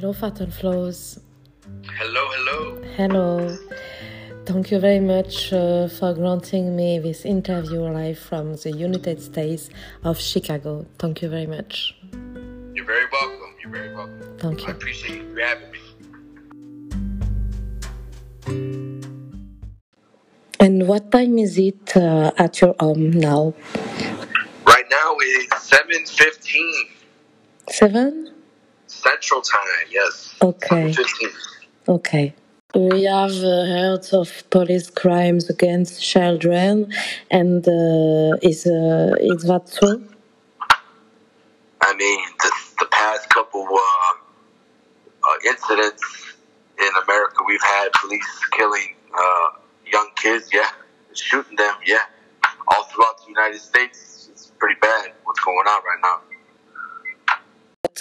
Hello, Fatal Flows. Hello, hello. Hello. Thank you very much uh, for granting me this interview live from the United States of Chicago. Thank you very much. You're very welcome. You're very welcome. Thank you. I appreciate you having me. And what time is it uh, at your home now? Right now it's 7.15 Seven? Central Time, yes. Okay. 7:15. Okay. We have uh, heard of police crimes against children, and uh, is uh, is that true? I mean, the, the past couple uh, uh, incidents in America, we've had police killing uh, young kids, yeah. Shooting them, yeah. All throughout the United States, it's pretty bad what's going on right now.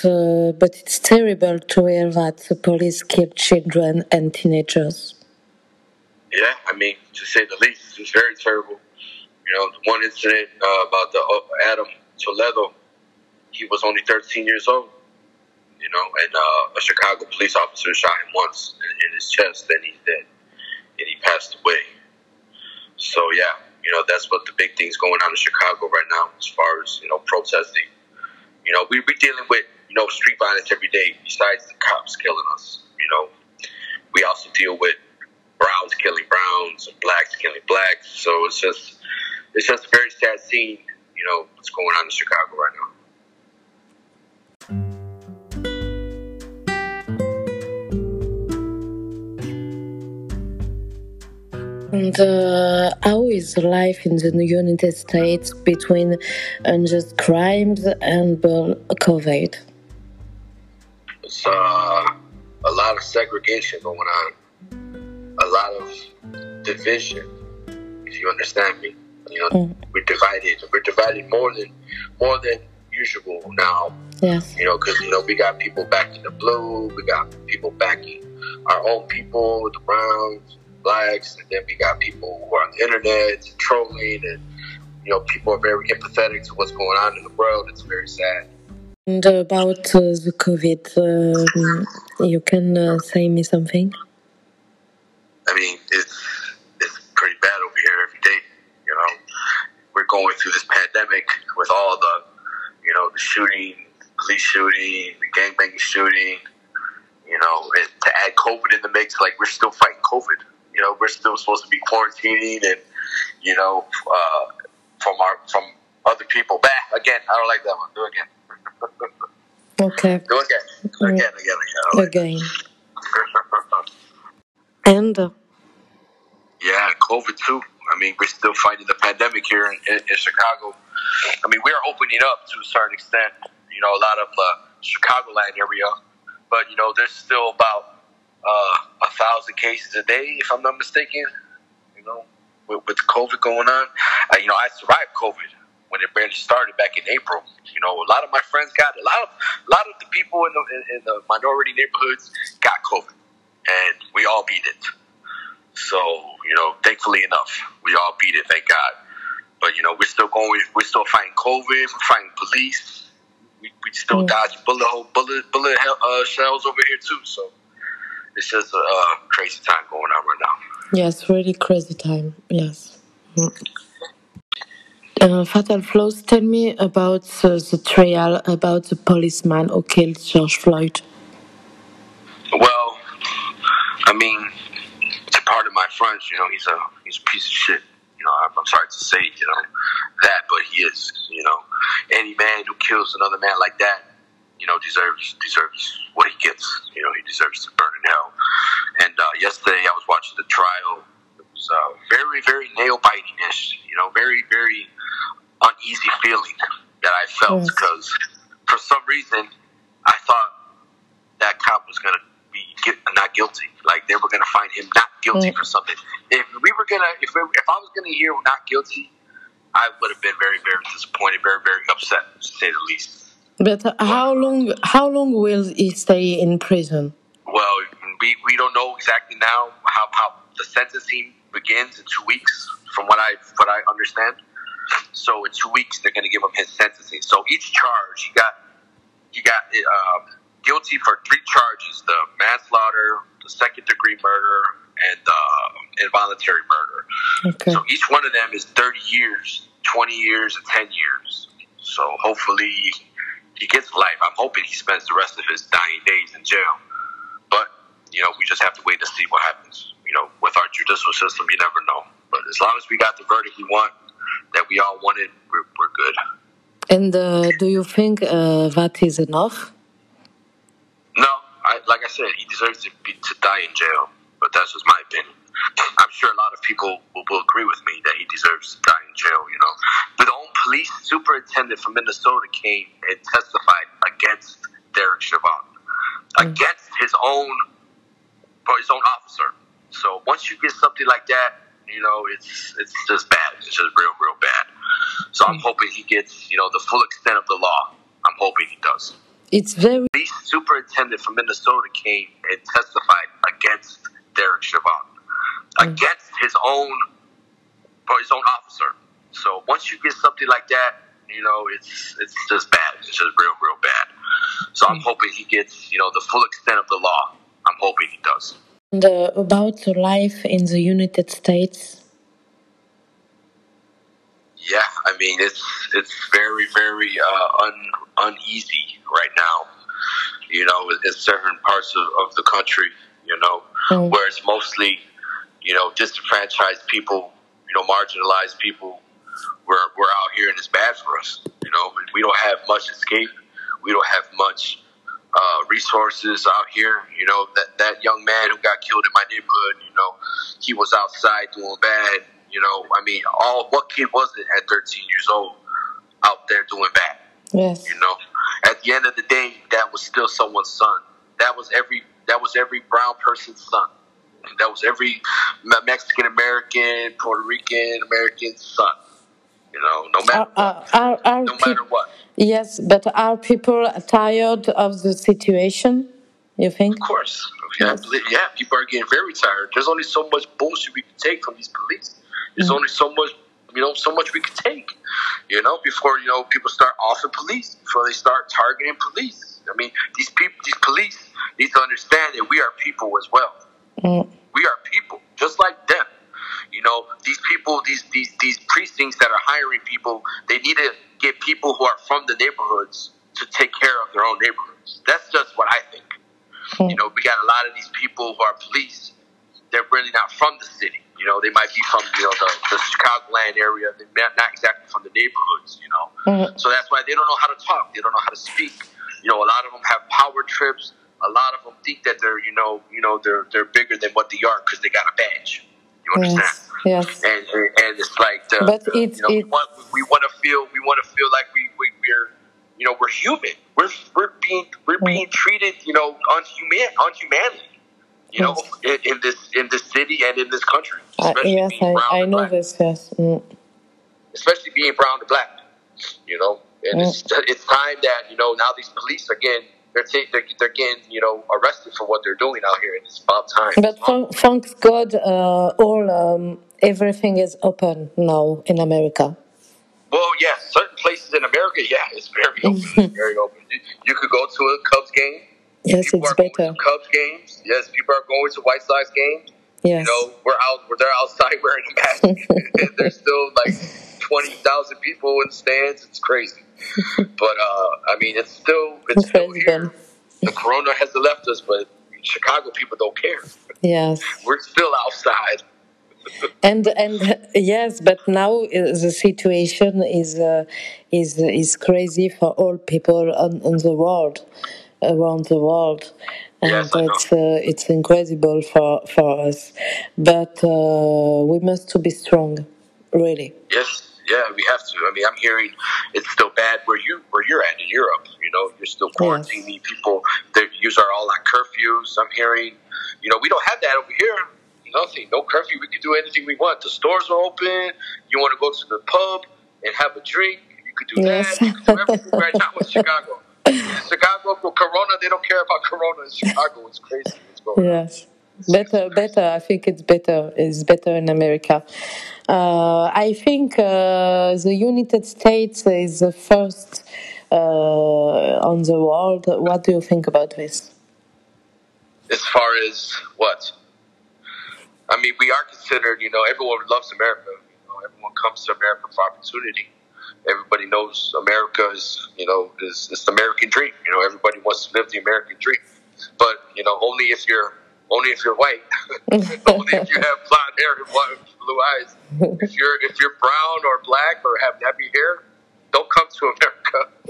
But, uh, but it's terrible to hear that the police kill children and teenagers. Yeah, I mean, to say the least, it's very terrible. You know, the one incident uh, about the uh, Adam Toledo, he was only 13 years old. You know, and uh, a Chicago police officer shot him once in, in his chest, and he's dead, and he passed away. So yeah, you know, that's what the big thing's going on in Chicago right now, as far as you know, protesting. You know, we we dealing with know street violence every day. Besides the cops killing us, you know, we also deal with browns killing browns and blacks killing blacks. So it's just it's just a very sad scene, you know, what's going on in Chicago right now. And uh, how is life in the United States between unjust crimes and COVID? It's uh, a lot of segregation going on, a lot of division. If you understand me, you know, Mm. we're divided. We're divided more than more than usual now. Yes. You know, because you know we got people backing the blue, we got people backing our own people, the browns, blacks, and then we got people who are on the internet trolling, and you know people are very empathetic to what's going on in the world. It's very sad. And about uh, the COVID, um, you can uh, say me something? I mean, it's it's pretty bad over here every day. You know, we're going through this pandemic with all the, you know, the shooting, police shooting, the gangbanging shooting. You know, and to add COVID in the mix, like we're still fighting COVID. You know, we're still supposed to be quarantining, and you know, uh, from our from other people. Back again. I don't like that one. Do it again. Okay, Do again. Again. Again. Again. I don't like again. And uh, Yeah, COVID too. I mean, we're still fighting the pandemic here in, in, in Chicago. I mean, we are opening up to a certain extent. You know, a lot of the Chicagoland area, but you know, there's still about uh, a thousand cases a day, if I'm not mistaken. You know, with, with COVID going on, uh, you know, I survived COVID when it barely started back in April. You know, a lot of my friends got a lot of a lot of the people in the in, in the minority neighborhoods got COVID, and we all beat it. So, you know, thankfully enough, we all beat it, thank God. But, you know, we're still going, we're still fighting COVID, we're fighting police. We, we still Mm. dodging bullet, hole- bullet, bullet hell- uh, shells over here, too. So it's just a uh, crazy time going on right now. yes, really crazy time. Yes. Mm. Uh, Fatal Flows, tell me about uh, the trial about the policeman who killed George Floyd. Well, I mean, to part of my friends, you know, he's a he's a piece of shit. You know, I'm, I'm sorry to say, you know, that, but he is. You know, any man who kills another man like that, you know, deserves deserves what he gets. You know, he deserves to burn in hell. And uh, yesterday, I was watching the trial. It was uh, very, very nail biting ish. You know, very, very uneasy feeling that I felt Yes. because for some reason I thought that cop was gonna be not guilty. Like they were gonna find him not guilty Mm. for something. If we were gonna, if we, if I was gonna hear not guilty, I would have been very, very disappointed, very, very upset, to say the least. But how long? How long will he stay in prison? Well, we, we don't know exactly now how, how the sentencing begins in two weeks, from what I what I understand. So in two weeks they're going to give him his sentencing. So each charge he got he got um, guilty for three charges: the manslaughter, the second degree murder, and uh, involuntary murder. Okay. So each one of them is 30 years, 20 years, and 10 years. So hopefully he gets life. I'm hoping he spends the rest of his dying days in jail. But you know, we just have to wait to see what happens. You know, with our judicial system, you never know. But as long as we got the verdict we want, that we all wanted, we're, we're good. And uh, do you think uh, that is enough? No, I, like I said, he deserves to be to die in jail. But that's just my opinion. I'm sure a lot of people will, will agree with me that he deserves to die in jail. You know, but the own police superintendent from Minnesota came and testified against Derek Chauvin, against his own, or his own officer. So once you get something like that, you know, it's it's just bad. It's just real, real bad. So I'm hmm. hoping he gets, you know, the full extent of the law. I'm hoping he does. It's very Police superintendent from Minnesota came and testified against Derek Chauvin, hmm. against his own, his own officer. So once you get something like that, you know, it's it's just bad. It's just real, real bad. So I'm hmm. hoping he gets, you know, the full extent of the law. I'm hoping he does. And uh, about life in the United States. Yeah, I mean it's it's very very uh, un, uneasy right now. You know, in certain parts of, of the country. You know, Mm. where it's mostly you know disenfranchised people, you know, marginalized people. We're we're out here and it's bad for us. You know, we don't have much escape. We don't have much uh, resources out here. You know, that that young man who got killed in my neighborhood. You know, he was outside doing bad. You know, I mean, all what kid was it at 13 years old out there doing bad? Yes. You know, at the end of the day, that was still someone's son. That was every that was every brown person's son. That was every Mexican American, Puerto Rican American son. You know, no matter Are, are, are, no matter what. Yes, but are people tired of the situation? You think? Of course, yeah, I believe- yeah. People are getting very tired. There's only so much bullshit we can take from these police. There's mm. only so much, you know, so much we can take. You know, before you know people start offing police, before they start targeting police. I mean, these people, these police need to understand that we are people as well. Mm. We are people, just like them. You know, these people, these these these precincts that are hiring people, they need to get people who are from the neighborhoods to take care of their own neighborhoods. That's just what I think. You know, we got a lot of these people who are police. They're really not from the city. You know, they might be from you know the, the Chicagoland area. They're not exactly from the neighborhoods. You know, Mm. so that's why they don't know how to talk. They don't know how to speak. You know, a lot of them have power trips. A lot of them think that they're you know you know they're they're bigger than what they are because they got a badge. You understand? Yes. Yes. and and it's like the, But the- it's- you know we it's- want we want to feel we want to feel like we, we we're you know we're human we're we're being we're Mm. being treated you know unhuman unhumanly you know in, in this in this city and in this country Uh, yes, being brown I, I know black this. Yes. Mm. especially being brown and black you know and it's it's time that you know now these police again they're, ta- they're they're getting you know arrested for what they're doing out here and it's about time But thank, thanks God, uh, all um, everything is open now in America. Well, yeah, certain places in America, yeah, it's very open. It's very open. You, you could go to a Cubs game. Yes, People it's better. Cubs games. Yes, people are going to White Sox games. Yes. You know, we're out. We're they're outside wearing a mask. there's still like twenty thousand people in stands. It's crazy. but uh, I mean, it's still it's still here. The corona has left us, but Chicago people don't care. Yes. We're still outside. And and yes, but now uh, the situation is uh, is is crazy for all people on, on the world, around the world, and Yes, it's uh, it's incredible for for us. But uh, we must to be strong, really. Yes, yeah, we have to. I mean, I'm hearing it's still bad where you where you're at in Europe. You know, you're still quarantining people. They use are all on curfews. I'm hearing, you know, we don't have that over here. Nothing, no curfew. We can do anything we want. The stores are open. You want to go to the pub and have a drink? You could do Yes. that. You could do everything right now in Chicago. Chicago for Corona, they don't care about Corona in Chicago. It's crazy. On? Yes, better, better. I think it's better. It's better in America. Uh, I think uh, the United States is the first uh, on the world. What do you think about this? As far as what? I mean, we are considered. You know, everyone loves America. You know, everyone comes to America for opportunity. Everybody knows America is, you know, is, is the American dream. You know, everybody wants to live the American dream. But you know, only if you're only if you're white, only if you have blonde hair and blue eyes. If you're if you're brown or black or have nappy hair, don't come to America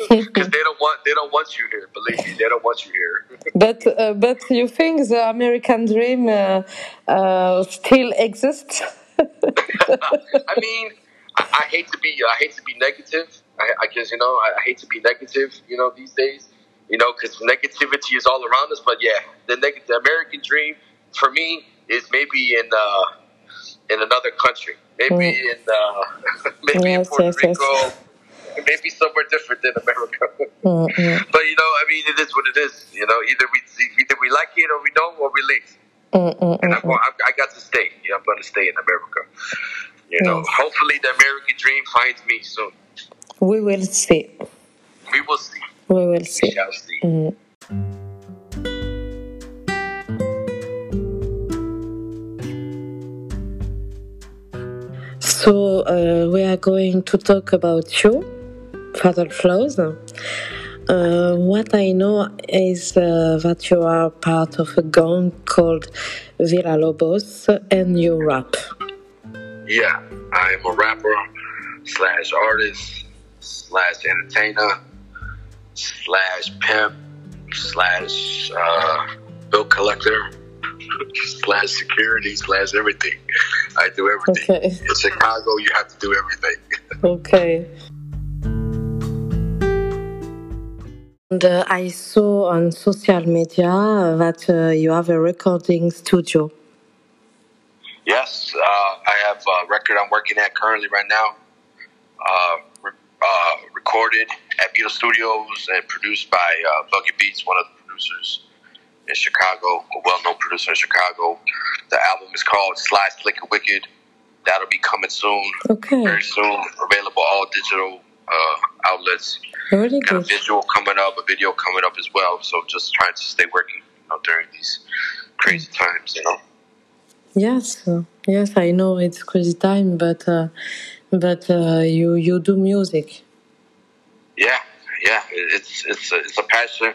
because they don't want they don't want you here. Believe me, they don't want you here. but uh, but you think the American dream uh, uh, still exists? I mean, I, I, hate to be I hate to be negative. I, I you know I, I hate to be negative. You know these days you know, because negativity is all around us. But yeah, the, neg- the American dream for me is maybe in uh, in another country, maybe mm. in uh, maybe yes, in Puerto yes, Rico, yes. Maybe somewhere different than America. Mm-hmm. But you know, I mean, it is what it is. You know, either we either we like it or we don't, or we leave. Mm-hmm. And I'm going, I got to stay. Yeah, I'm going to stay in America. You know, hopefully the American dream finds me soon. We will see. We will see. We will see. We shall see. Mm. So uh, we are going to talk about you, Fatal Flaws. Uh, what I know is uh, that you are part of a gang called Villalobos and you rap. Yeah, I am a rapper slash artist slash entertainer slash pimp slash uh, bill collector slash security slash everything. I do everything. Okay. In Chicago, you have to do everything. okay. And uh, I saw on social media that uh, you have a recording studio. Yes, uh, I have a record I'm working at currently right now. Uh, uh, recorded at Beetle Studios and produced by uh, Buggy Beats, one of the producers in Chicago, a well-known producer in Chicago. The album is called Sly Slick and Wicked. That'll be coming soon. Okay. Very soon. Available all digital uh, outlets. Really Got a visual coming up, a video coming up as well. So just trying to stay working you know, during these crazy times, you know. Yes, yes, I know it's crazy time, but uh, but uh, you you do music. Yeah, yeah, it's it's a, it's a passion.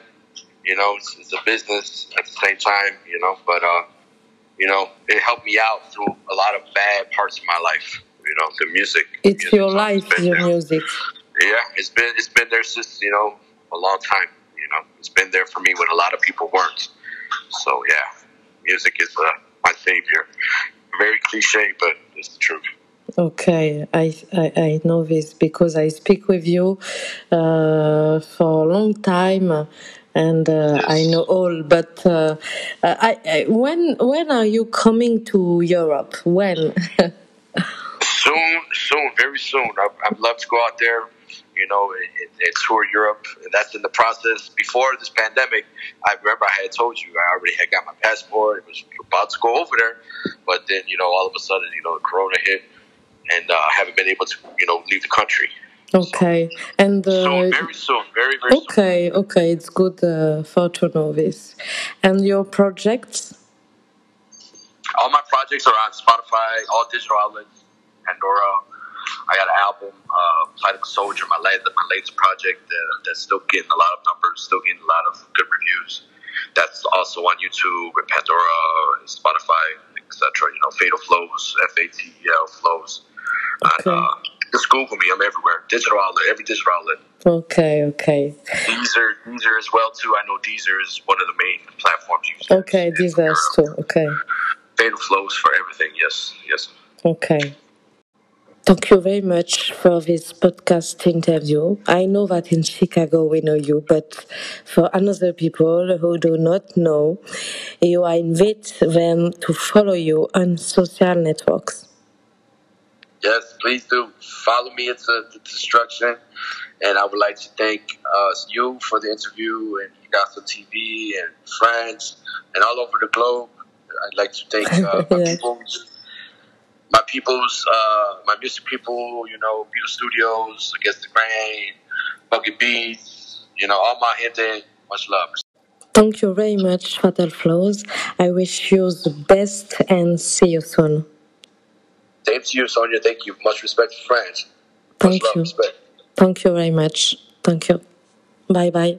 You know, it's, it's, a business at the same time. You know, but uh, you know, it helped me out through a lot of bad parts of my life. You know, the music. It's music, your life, your music. Yeah, it's been it's been there since you know a long time. You know, it's been there for me when a lot of people weren't. So yeah, music is uh, my savior. Very cliche, but it's the truth. Okay, I, I, I know this because I speak with you uh, for a long time, and uh, yes. I know all. But uh, I, I, when when are you coming to Europe? When? soon, soon, very soon. I, I'd love to go out there. You know, and, and tour Europe. And that's in the process. Before this pandemic, I remember I had told you I already had got my passport. It was about to go over there, but then you know, all of a sudden, you know, the Corona hit and uh, haven't been able to, you know, leave the country. Okay, so, and uh, soon, very soon, very very okay, soon. okay, it's good uh, for to know this. And your projects? All my projects are on Spotify, all digital outlets, Pandora. I got an album, uh, Political Soldier, my latest, my latest project that, that's still getting a lot of numbers, still getting a lot of good reviews. That's also on YouTube and Pandora and Spotify, etc. You know, Fatal Flows, F A T E L Flows. Okay. Uh, just Google me. I'm everywhere. Digital outlet, every digital outlet. Okay, okay. Deezer, Deezer as well too. I know Deezer is one of the main platforms used. Okay, Deezer too. Okay. Fatal flows for everything. Yes, yes. Okay. Thank you very much for this podcast interview. I know that in Chicago we know you, but for another people who do not know, you I invite them to follow you on social networks. Yes, please do. Follow me into the destruction. And I would like to thank uh, you for the interview and Gospel TV and friends and all over the globe. I'd like to thank uh, yeah. people's, my people's, uh, my music people, you know, Beetle Studios, Against the Grain, Bucket Beats, you know, all my gente, much love. Thank you very much, Fatal Flows. I wish you the best and see you soon. Same to you, Sonia. Thank you. Much respect for France. Thank much love, you. respect. Thank you very much. Thank you. Bye bye.